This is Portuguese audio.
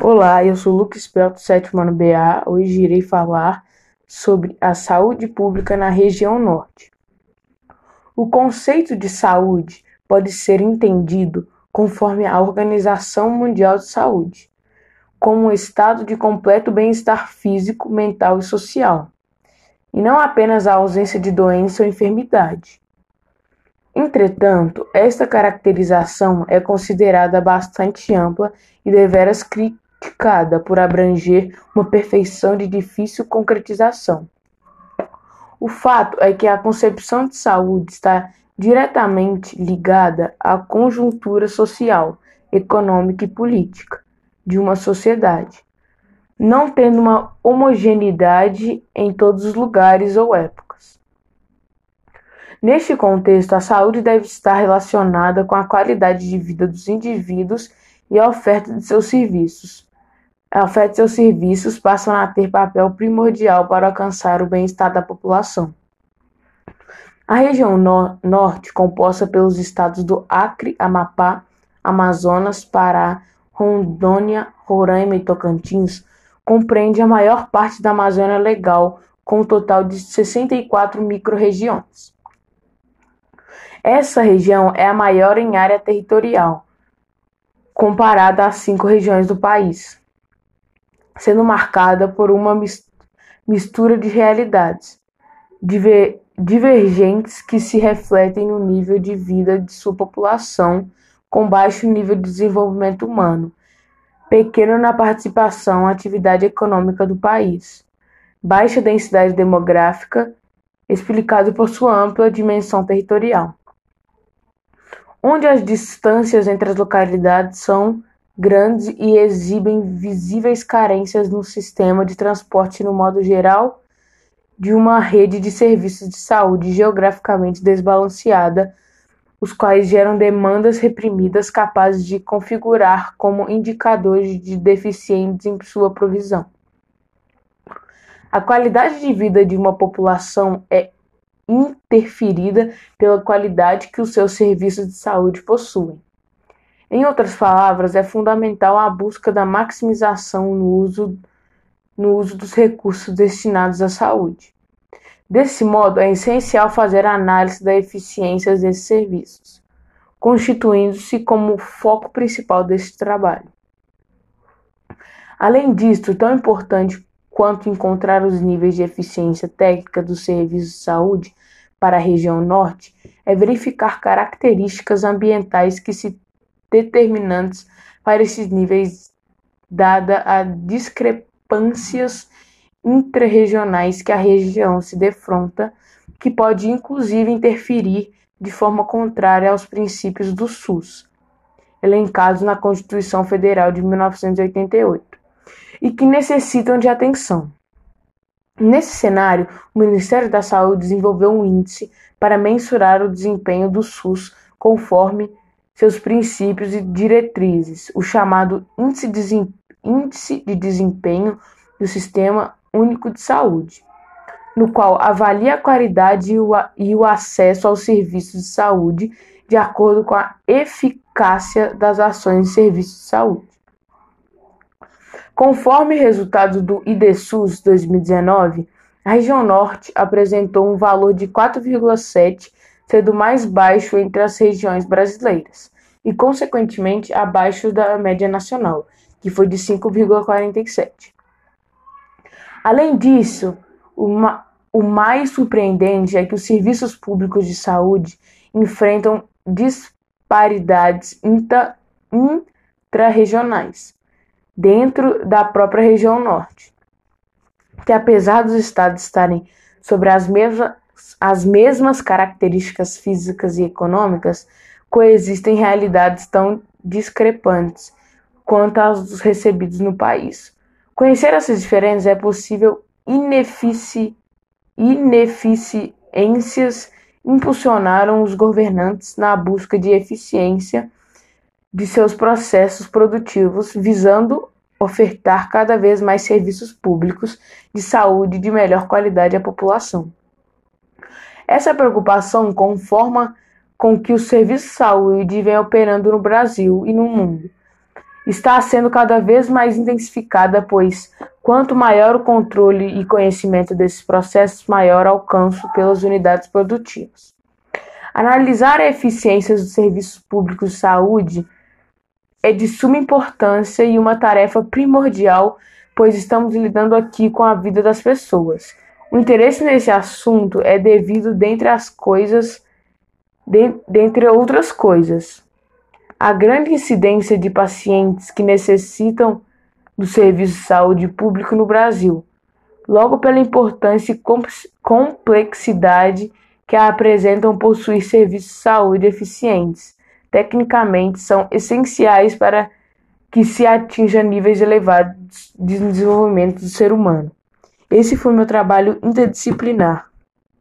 Olá, eu sou Lucas Pelto, sétimo ano BA. Hoje irei falar sobre a saúde pública na região norte. O conceito de saúde pode ser entendido conforme a Organização Mundial de Saúde, como um estado de completo bem-estar físico, mental e social, e não apenas a ausência de doença ou enfermidade. Entretanto, esta caracterização é considerada bastante ampla e deveras criticada por abranger uma perfeição de difícil concretização. O fato é que a concepção de saúde está diretamente ligada à conjuntura social, econômica e política de uma sociedade, não tendo uma homogeneidade em todos os lugares ou épocas. Neste contexto, a saúde deve estar relacionada com a qualidade de vida dos indivíduos e a oferta de seus serviços. A oferta de seus serviços passam a ter papel primordial para alcançar o bem-estar da população. A região no norte, composta pelos estados do Acre, Amapá, Amazonas, Pará, Rondônia, Roraima e Tocantins, compreende a maior parte da Amazônia Legal, com um total de 64 microrregiões. Essa região é a maior em área territorial, comparada às cinco regiões do país, sendo marcada por uma mistura de realidades divergentes que se refletem no nível de vida de sua população, com baixo nível de desenvolvimento humano, pequeno na participação atividade econômica do país, baixa densidade demográfica, explicado por sua ampla dimensão territorial. Onde as distâncias entre as localidades são grandes e exibem visíveis carências no sistema de transporte no modo geral de uma rede de serviços de saúde geograficamente desbalanceada, os quais geram demandas reprimidas capazes de configurar como indicadores de deficientes em sua provisão. A qualidade de vida de uma população é interferida pela qualidade que os seus serviços de saúde possuem. Em outras palavras, é fundamental a busca da maximização no uso, no uso dos recursos destinados à saúde. Desse modo, é essencial fazer a análise da eficiência desses serviços, constituindo-se como o foco principal desse trabalho. Além disso, tão importante quanto encontrar os níveis de eficiência técnica dos serviços de saúde para a região norte é verificar características ambientais que se determinantes para esses níveis, dada a discrepâncias intrarregionais que a região se defronta, que pode inclusive interferir de forma contrária aos princípios do SUS, elencados na Constituição Federal de 1988, e que necessitam de atenção. Nesse cenário, o Ministério da Saúde desenvolveu um índice para mensurar o desempenho do SUS conforme seus princípios e diretrizes, o chamado Índice de Desempenho do Sistema Único de Saúde, no qual avalia a qualidade e o acesso aos serviços de saúde de acordo com a eficácia das ações de serviços de saúde. Conforme resultados do IDSUS 2019, a região norte apresentou um valor de 4,7, sendo mais baixo entre as regiões brasileiras, e consequentemente abaixo da média nacional, que foi de 5,47. Além disso, uma, o mais surpreendente é que os serviços públicos de saúde enfrentam disparidades intra-regionais dentro da própria região norte, que apesar dos estados estarem sobre as mesmas, as mesmas características físicas e econômicas, coexistem realidades tão discrepantes quanto as dos recebidos no país. Conhecer essas diferenças é possível inefici, ineficiências impulsionaram os governantes na busca de eficiência de seus processos produtivos, visando ofertar cada vez mais serviços públicos de saúde de melhor qualidade à população. Essa preocupação conforma com que os serviços de saúde vêm operando no Brasil e no mundo, está sendo cada vez mais intensificada, pois quanto maior o controle e conhecimento desses processos, maior o alcance pelas unidades produtivas. Analisar a eficiência dos serviços públicos de saúde é de suma importância e uma tarefa primordial, pois estamos lidando aqui com a vida das pessoas. O interesse nesse assunto é devido, dentre as coisas, de, dentre outras coisas, a grande incidência de pacientes que necessitam do serviço de saúde público no Brasil, logo pela importância e complexidade que apresentam possuir serviços de saúde eficientes. Tecnicamente, são essenciais para que se atinja níveis elevados de desenvolvimento do ser humano. Esse foi meu trabalho interdisciplinar.